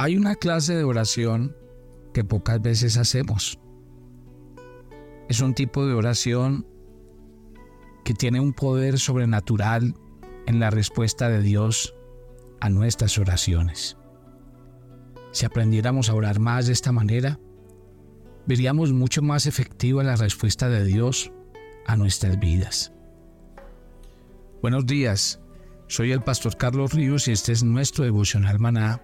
Hay una clase de oración que pocas veces hacemos. Es un tipo de oración que tiene un poder sobrenatural en la respuesta de Dios a nuestras oraciones. Si aprendiéramos a orar más de esta manera, veríamos mucho más efectiva la respuesta de Dios a nuestras vidas. Buenos días, soy el pastor Carlos Ríos y este es nuestro devocional maná,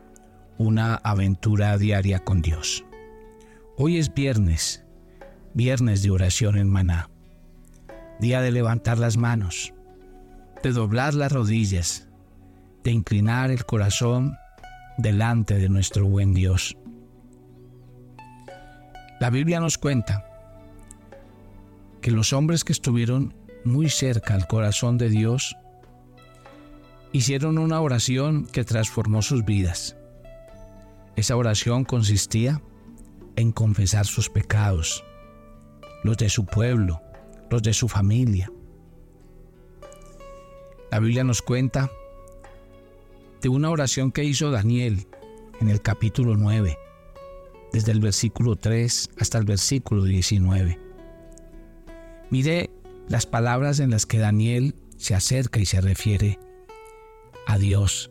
una aventura diaria con Dios. Hoy es viernes, viernes de oración en maná, día de levantar las manos, de doblar las rodillas, de inclinar el corazón delante de nuestro buen Dios. La Biblia nos cuenta que los hombres que estuvieron muy cerca al corazón de Dios hicieron una oración que transformó sus vidas. Esa oración consistía en confesar sus pecados, los de su pueblo, los de su familia. La Biblia nos cuenta de una oración que hizo Daniel en el capítulo 9 desde el versículo 3 hasta el versículo 19. Mire las palabras en las que Daniel se acerca y se refiere a Dios.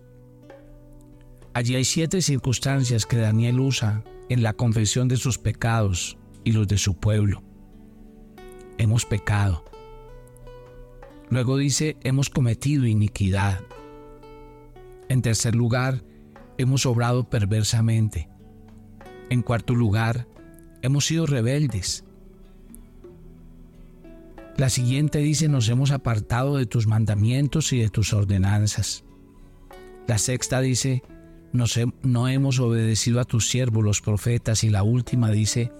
Allí hay siete circunstancias que Daniel usa en la confesión de sus pecados y los de su pueblo. Hemos pecado. Luego dice, hemos cometido iniquidad. En tercer lugar, hemos obrado perversamente. En cuarto lugar, hemos sido rebeldes. La siguiente dice, nos hemos apartado de tus mandamientos y de tus ordenanzas. La sexta dice, no hemos obedecido a tus siervos los profetas. Y la última dice,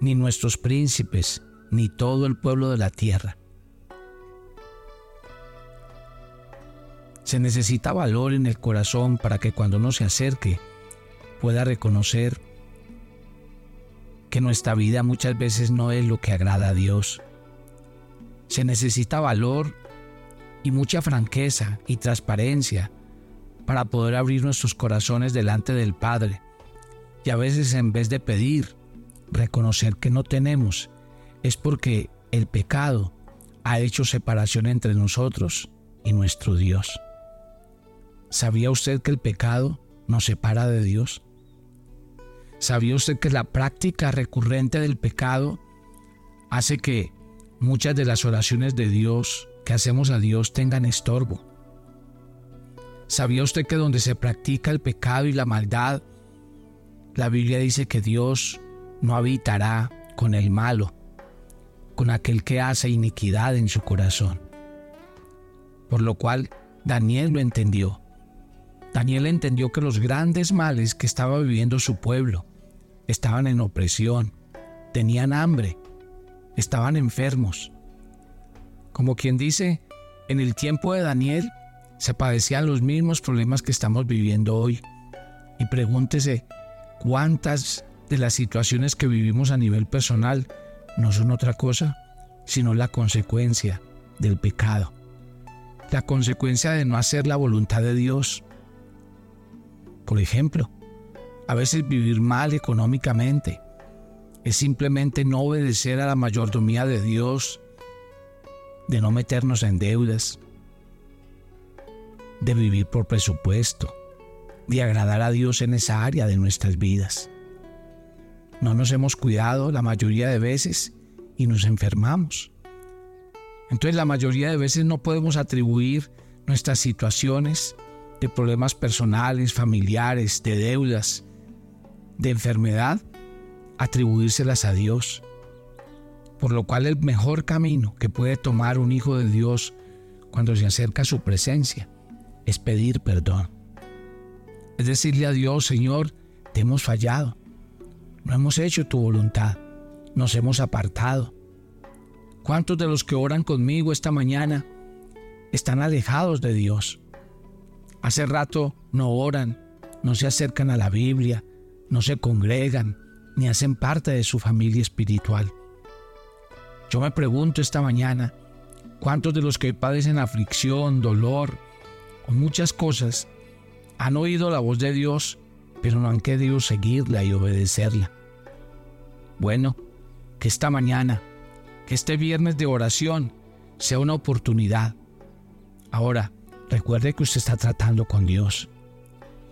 ni nuestros príncipes, ni todo el pueblo de la tierra. Se necesita valor en el corazón para que cuando uno se acerque pueda reconocer que nuestra vida muchas veces no es lo que agrada a Dios. Se necesita valor y mucha franqueza y transparencia para poder abrir nuestros corazones delante del Padre. Y a veces en vez de pedir, reconocer que no tenemos, es porque el pecado ha hecho separación entre nosotros y nuestro Dios. ¿Sabía usted que el pecado nos separa de Dios? ¿Sabía usted que la práctica recurrente del pecado hace que muchas de las oraciones de Dios que hacemos a Dios tengan estorbo? ¿Sabía usted que donde se practica el pecado y la maldad, la Biblia dice que Dios no habitará con el malo, con aquel que hace iniquidad en su corazón? Por lo cual Daniel lo entendió. Daniel entendió que los grandes males que estaba viviendo su pueblo, estaban en opresión, tenían hambre, estaban enfermos. Como quien dice, en el tiempo de Daniel se padecían los mismos problemas que estamos viviendo hoy. Y pregúntese, ¿cuántas de las situaciones que vivimos a nivel personal no son otra cosa, sino la consecuencia del pecado? La consecuencia de no hacer la voluntad de Dios. Por ejemplo, a veces vivir mal económicamente. Es simplemente no obedecer a la mayordomía de Dios, de no meternos en deudas, de vivir por presupuesto, de agradar a Dios en esa área de nuestras vidas. No nos hemos cuidado la mayoría de veces y nos enfermamos. Entonces la mayoría de veces no podemos atribuir nuestras situaciones de problemas personales, familiares, de deudas, de enfermedad, atribuírselas a Dios. Por lo cual el mejor camino que puede tomar un hijo de Dios cuando se acerca a su presencia es pedir perdón. Es decirle a Dios, Señor, te hemos fallado. No hemos hecho tu voluntad. Nos hemos apartado. ¿Cuántos de los que oran conmigo esta mañana están alejados de Dios? Hace rato no oran, no se acercan a la Biblia, no se congregan ni hacen parte de su familia espiritual. Yo me pregunto esta mañana, ¿cuántos de los que padecen aflicción, dolor o muchas cosas han oído la voz de Dios pero no han querido seguirla y obedecerla. Bueno, que esta mañana, que este viernes de oración sea una oportunidad. Ahora, recuerde que usted está tratando con Dios.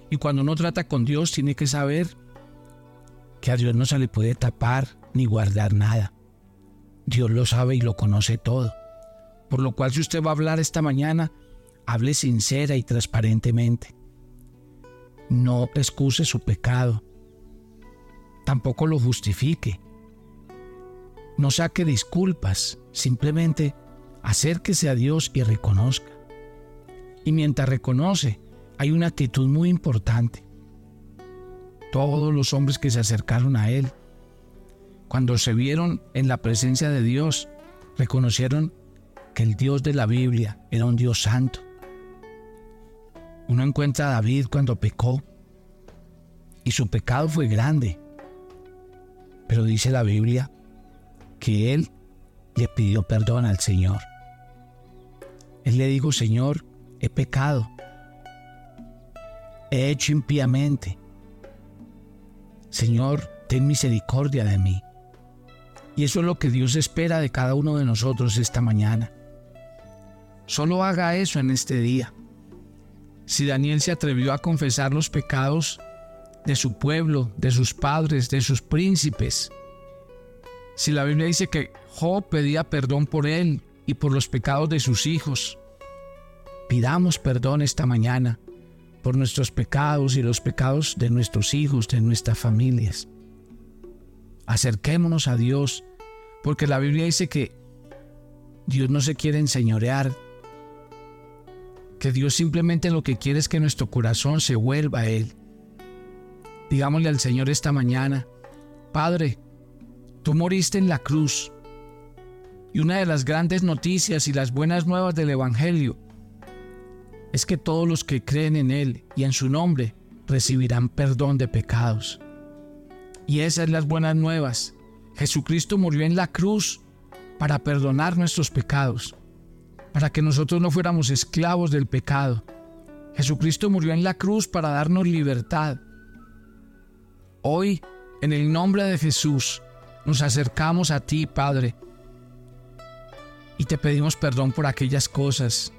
Y cuando uno trata con Dios, tiene que saber que a Dios no se le puede tapar ni guardar nada. Dios lo sabe y lo conoce todo. Por lo cual si usted va a hablar esta mañana, hable sincera y transparentemente. No excuse su pecado. Tampoco lo justifique. No saque disculpas, simplemente acérquese a Dios y reconozca. Y mientras reconoce, hay una actitud muy importante. Todos los hombres que se acercaron a Él, cuando se vieron en la presencia de Dios, reconocieron que el Dios de la Biblia era un Dios santo. Uno encuentra a David cuando pecó y su pecado fue grande. Pero dice la Biblia que él le pidió perdón al Señor. Él le dijo, Señor, he pecado, he hecho impíamente. Señor, ten misericordia de mí. Y eso es lo que Dios espera de cada uno de nosotros esta mañana. Solo haga eso en este día. Si Daniel se atrevió a confesar los pecados de su pueblo, de sus padres, de sus príncipes, si la Biblia dice que Job pedía perdón por él y por los pecados de sus hijos, pidamos perdón esta mañana por nuestros pecados y los pecados de nuestros hijos, de nuestras familias. Acerquémonos a Dios, porque la Biblia dice que Dios no se quiere enseñorear que Dios simplemente lo que quiere es que nuestro corazón se vuelva a Él. Digámosle al Señor esta mañana, Padre, tú moriste en la cruz. Y una de las grandes noticias y las buenas nuevas del Evangelio es que todos los que creen en Él y en su nombre recibirán perdón de pecados. Y esas son las buenas nuevas. Jesucristo murió en la cruz para perdonar nuestros pecados para que nosotros no fuéramos esclavos del pecado. Jesucristo murió en la cruz para darnos libertad. Hoy, en el nombre de Jesús, nos acercamos a ti, Padre, y te pedimos perdón por aquellas cosas,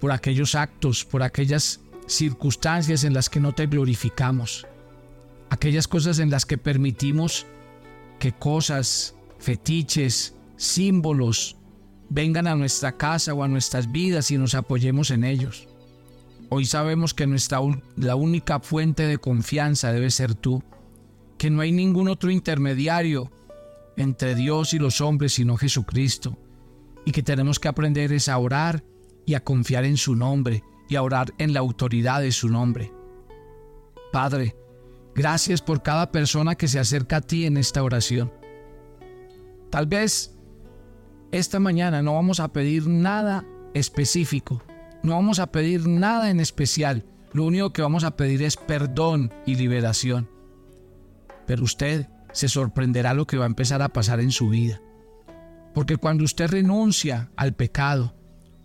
por aquellos actos, por aquellas circunstancias en las que no te glorificamos, aquellas cosas en las que permitimos que cosas, fetiches, símbolos, vengan a nuestra casa o a nuestras vidas y nos apoyemos en ellos. Hoy sabemos que nuestra, la única fuente de confianza debe ser tú, que no hay ningún otro intermediario entre Dios y los hombres sino Jesucristo, y que tenemos que aprender es a orar y a confiar en su nombre y a orar en la autoridad de su nombre. Padre, gracias por cada persona que se acerca a ti en esta oración. Tal vez esta mañana no vamos a pedir nada específico, no vamos a pedir nada en especial, lo único que vamos a pedir es perdón y liberación. Pero usted se sorprenderá lo que va a empezar a pasar en su vida. Porque cuando usted renuncia al pecado,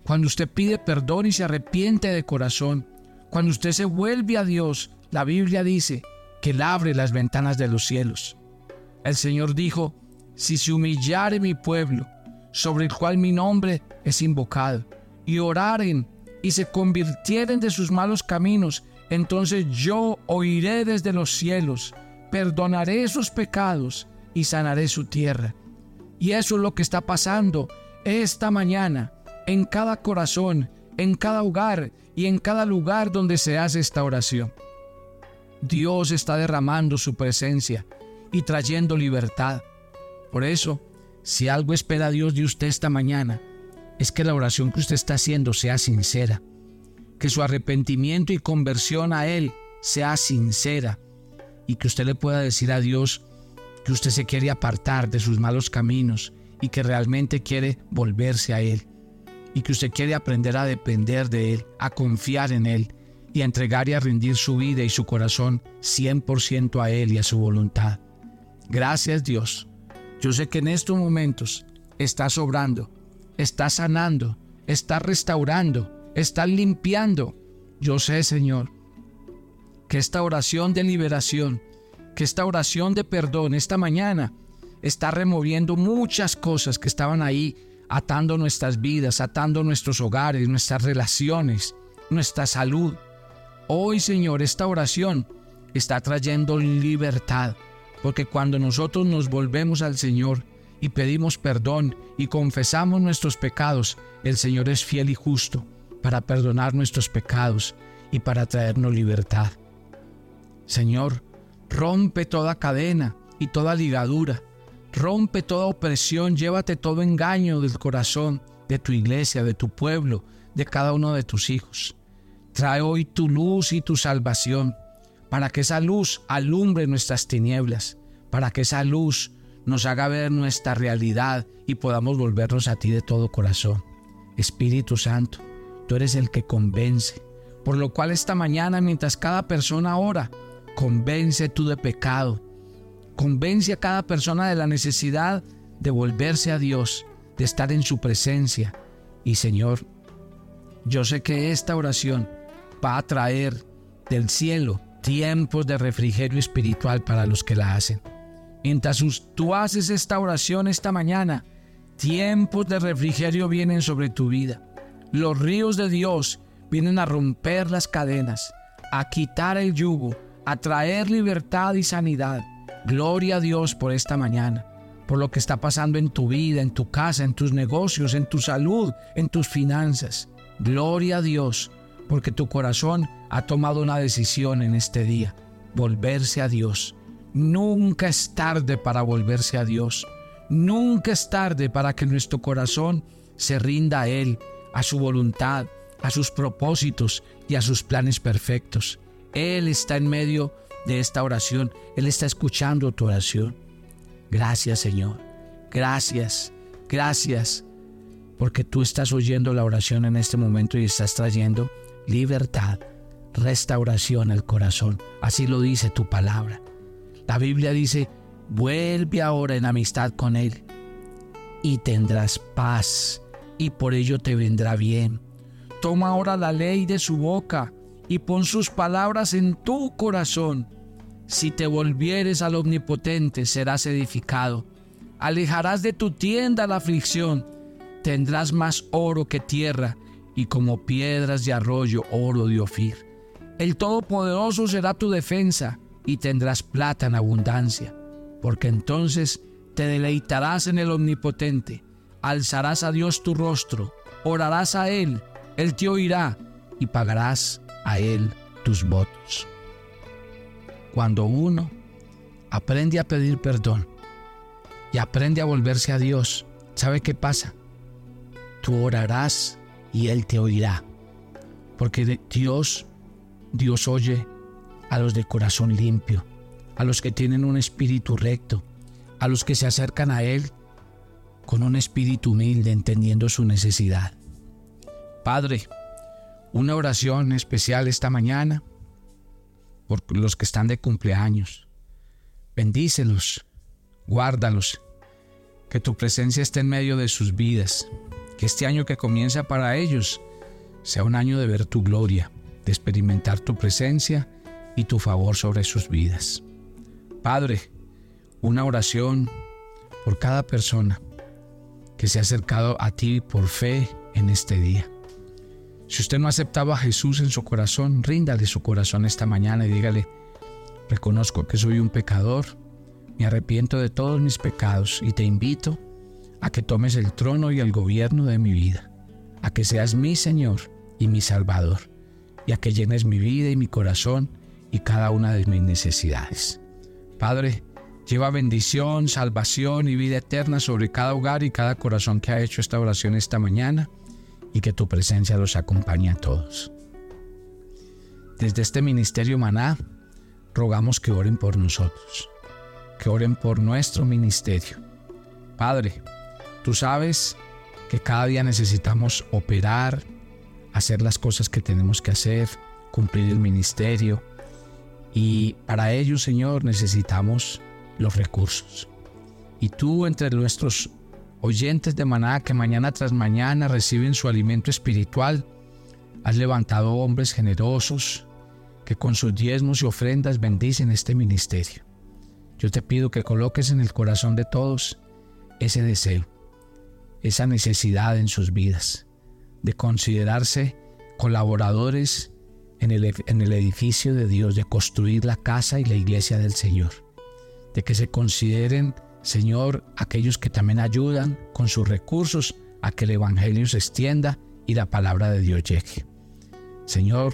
cuando usted pide perdón y se arrepiente de corazón, cuando usted se vuelve a Dios, la Biblia dice que Él abre las ventanas de los cielos. El Señor dijo, si se humillare mi pueblo, sobre el cual mi nombre es invocado, y oraren y se convirtieren de sus malos caminos, entonces yo oiré desde los cielos, perdonaré sus pecados y sanaré su tierra. Y eso es lo que está pasando esta mañana en cada corazón, en cada hogar y en cada lugar donde se hace esta oración. Dios está derramando su presencia y trayendo libertad. Por eso, si algo espera Dios de usted esta mañana, es que la oración que usted está haciendo sea sincera, que su arrepentimiento y conversión a Él sea sincera y que usted le pueda decir a Dios que usted se quiere apartar de sus malos caminos y que realmente quiere volverse a Él y que usted quiere aprender a depender de Él, a confiar en Él y a entregar y a rendir su vida y su corazón 100% a Él y a su voluntad. Gracias Dios yo sé que en estos momentos estás obrando, estás sanando, estás restaurando, estás limpiando. Yo sé, Señor, que esta oración de liberación, que esta oración de perdón esta mañana está removiendo muchas cosas que estaban ahí atando nuestras vidas, atando nuestros hogares, nuestras relaciones, nuestra salud. Hoy, Señor, esta oración está trayendo libertad, porque cuando nosotros nos volvemos al Señor y pedimos perdón y confesamos nuestros pecados, el Señor es fiel y justo para perdonar nuestros pecados y para traernos libertad. Señor, rompe toda cadena y toda ligadura, rompe toda opresión, llévate todo engaño del corazón de tu iglesia, de tu pueblo, de cada uno de tus hijos. Trae hoy tu luz y tu salvación para que esa luz alumbre nuestras tinieblas, para que esa luz nos haga ver nuestra realidad y podamos volvernos a ti de todo corazón. Espíritu Santo, tú eres el que convence, por lo cual esta mañana mientras cada persona ora, convence tú de pecado, convence a cada persona de la necesidad de volverse a Dios, de estar en su presencia. Y Señor, yo sé que esta oración va a traer del cielo tiempos de refrigerio espiritual para los que la hacen. Mientras tú haces esta oración esta mañana, tiempos de refrigerio vienen sobre tu vida. Los ríos de Dios vienen a romper las cadenas, a quitar el yugo, a traer libertad y sanidad. Gloria a Dios por esta mañana, por lo que está pasando en tu vida, en tu casa, en tus negocios, en tu salud, en tus finanzas. Gloria a Dios porque tu corazón ha tomado una decisión en este día, volverse a Dios. Nunca es tarde para volverse a Dios. Nunca es tarde para que nuestro corazón se rinda a Él, a su voluntad, a sus propósitos y a sus planes perfectos. Él está en medio de esta oración. Él está escuchando tu oración. Gracias Señor. Gracias. Gracias. Porque tú estás oyendo la oración en este momento y estás trayendo libertad, restauración al corazón. Así lo dice tu palabra. La Biblia dice, vuelve ahora en amistad con Él y tendrás paz y por ello te vendrá bien. Toma ahora la ley de su boca y pon sus palabras en tu corazón. Si te volvieres al Omnipotente serás edificado. Alejarás de tu tienda la aflicción. Tendrás más oro que tierra y como piedras de arroyo oro de Ofir. El Todopoderoso será tu defensa y tendrás plata en abundancia, porque entonces te deleitarás en el Omnipotente, alzarás a Dios tu rostro, orarás a Él, Él te oirá y pagarás a Él tus votos. Cuando uno aprende a pedir perdón y aprende a volverse a Dios, ¿sabe qué pasa? Tú orarás y Él te oirá. Porque Dios, Dios oye a los de corazón limpio, a los que tienen un espíritu recto, a los que se acercan a Él con un espíritu humilde, entendiendo su necesidad. Padre, una oración especial esta mañana por los que están de cumpleaños. Bendícelos, guárdalos, que tu presencia esté en medio de sus vidas, que este año que comienza para ellos sea un año de ver tu gloria, de experimentar tu presencia y tu favor sobre sus vidas. Padre, una oración por cada persona que se ha acercado a ti por fe en este día. Si usted no ha aceptado a Jesús en su corazón, ríndale su corazón esta mañana y dígale, reconozco que soy un pecador, me arrepiento de todos mis pecados y te invito a que tomes el trono y el gobierno de mi vida, a que seas mi Señor y mi Salvador, y a que llenes mi vida y mi corazón y cada una de mis necesidades. Padre, lleva bendición, salvación y vida eterna sobre cada hogar y cada corazón que ha hecho esta oración esta mañana y que tu presencia los acompañe a todos. Desde este ministerio Maná, rogamos que oren por nosotros, que oren por nuestro ministerio. Padre, Tú sabes que cada día necesitamos operar, hacer las cosas que tenemos que hacer, cumplir el ministerio. Y para ello, Señor, necesitamos los recursos. Y tú entre nuestros oyentes de maná que mañana tras mañana reciben su alimento espiritual, has levantado hombres generosos que con sus diezmos y ofrendas bendicen este ministerio. Yo te pido que coloques en el corazón de todos ese deseo, esa necesidad en sus vidas, de considerarse colaboradores en el, en el edificio de Dios, de construir la casa y la iglesia del Señor, de que se consideren, Señor, aquellos que también ayudan con sus recursos a que el Evangelio se extienda y la palabra de Dios llegue. Señor,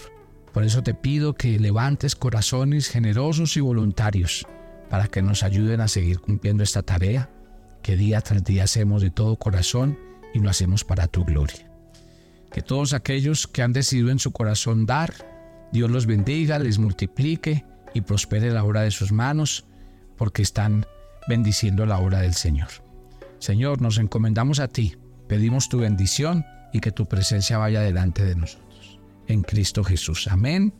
por eso te pido que levantes corazones generosos y voluntarios para que nos ayuden a seguir cumpliendo esta tarea que día tras día hacemos de todo corazón y lo hacemos para tu gloria. Que todos aquellos que han decidido en su corazón dar, Dios los bendiga, les multiplique y prospere la obra de sus manos, porque están bendiciendo la obra del Señor. Señor, nos encomendamos a ti, pedimos tu bendición y que tu presencia vaya delante de nosotros. En Cristo Jesús. Amén.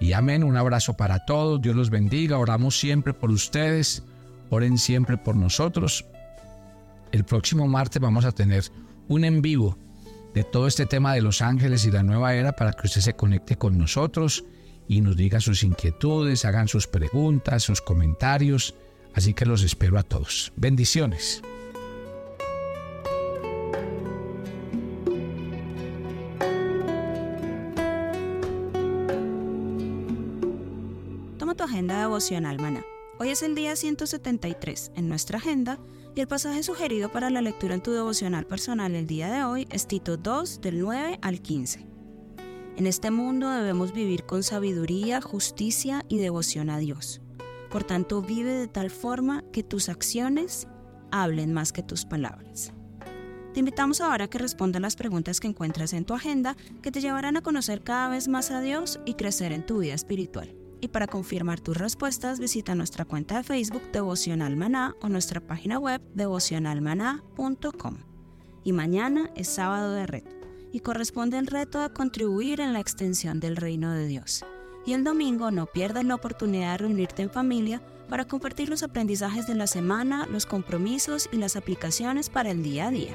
Y amén. Un abrazo para todos. Dios los bendiga. Oramos siempre por ustedes. Oren siempre por nosotros. El próximo martes vamos a tener un en vivo de todo este tema de los ángeles y la nueva era para que usted se conecte con nosotros y nos diga sus inquietudes, hagan sus preguntas, sus comentarios. Así que los espero a todos. Bendiciones. Toma tu agenda devocional, maná. Hoy es el día 173 en nuestra agenda y el pasaje sugerido para la lectura en tu devocional personal el día de hoy es Tito 2 del 9 al 15. En este mundo debemos vivir con sabiduría, justicia y devoción a Dios. Por tanto, vive de tal forma que tus acciones hablen más que tus palabras. Te invitamos ahora a que respondas las preguntas que encuentras en tu agenda que te llevarán a conocer cada vez más a Dios y crecer en tu vida espiritual. Y para confirmar tus respuestas, visita nuestra cuenta de Facebook Devocional Maná o nuestra página web devocionalmaná.com. Y mañana es sábado de reto y corresponde el reto a contribuir en la extensión del reino de Dios. Y el domingo no pierdas la oportunidad de reunirte en familia para compartir los aprendizajes de la semana, los compromisos y las aplicaciones para el día a día.